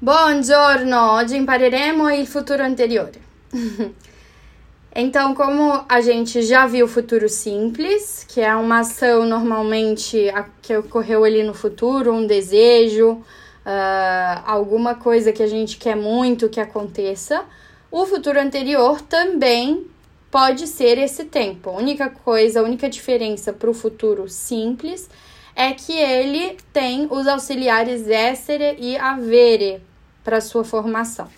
Buongiorno! Oggi impareremo il futuro anteriore. então, como a gente já viu o futuro simples, que é uma ação normalmente que ocorreu ali no futuro, um desejo, uh, alguma coisa que a gente quer muito que aconteça, o futuro anterior também pode ser esse tempo. A única coisa, a única diferença para o futuro simples é que ele tem os auxiliares essere e avere para sua formação.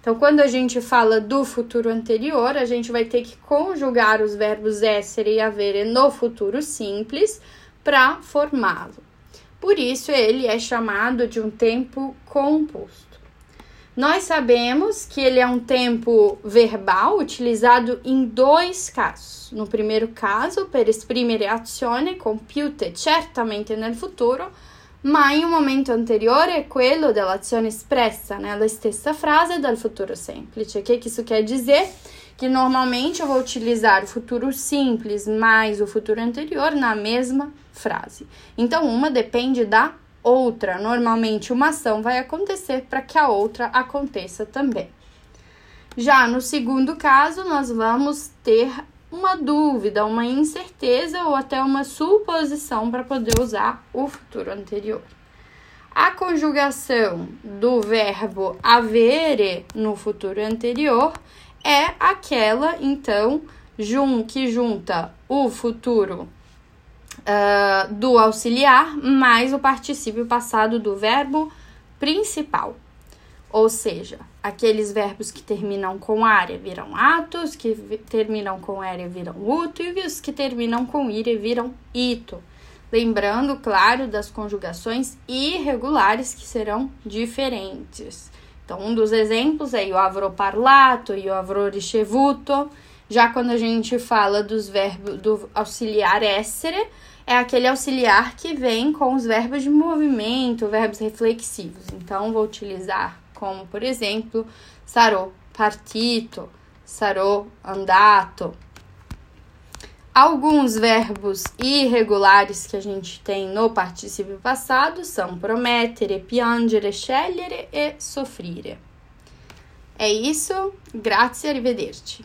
Então, quando a gente fala do futuro anterior, a gente vai ter que conjugar os verbos essere e avere no futuro simples para formá-lo. Por isso, ele é chamado de um tempo composto. Nós sabemos que ele é um tempo verbal utilizado em dois casos. No primeiro caso, per esprimere azione compiute certamente nel futuro, ma in un momento anteriore è quello dell'azione espressa nella stessa frase dal futuro semplice. O que, que isso quer dizer? Que normalmente eu vou utilizar o futuro simples mais o futuro anterior na mesma frase. Então, uma depende da outra, normalmente uma ação vai acontecer para que a outra aconteça também. Já no segundo caso, nós vamos ter uma dúvida, uma incerteza ou até uma suposição para poder usar o futuro anterior. A conjugação do verbo avere no futuro anterior é aquela, então, jun, que junta o futuro uh, do auxiliar mais o particípio passado do verbo principal. Ou seja, aqueles verbos que terminam com área viram atos, que terminam com área viram uto, e os que terminam com ire viram ito. Lembrando, claro, das conjugações irregulares que serão diferentes. Então, um dos exemplos é o avrò parlato e o avrò ricevuto. Já quando a gente fala dos verbos do auxiliar essere, é aquele auxiliar que vem com os verbos de movimento, verbos reflexivos. Então, vou utilizar como, por exemplo, sarò partito, sarò andato. Alguns verbos irregulares que a gente tem no particípio passado são promettere, piangere, scegliere e soffrire. É isso, grazie, arrivederci.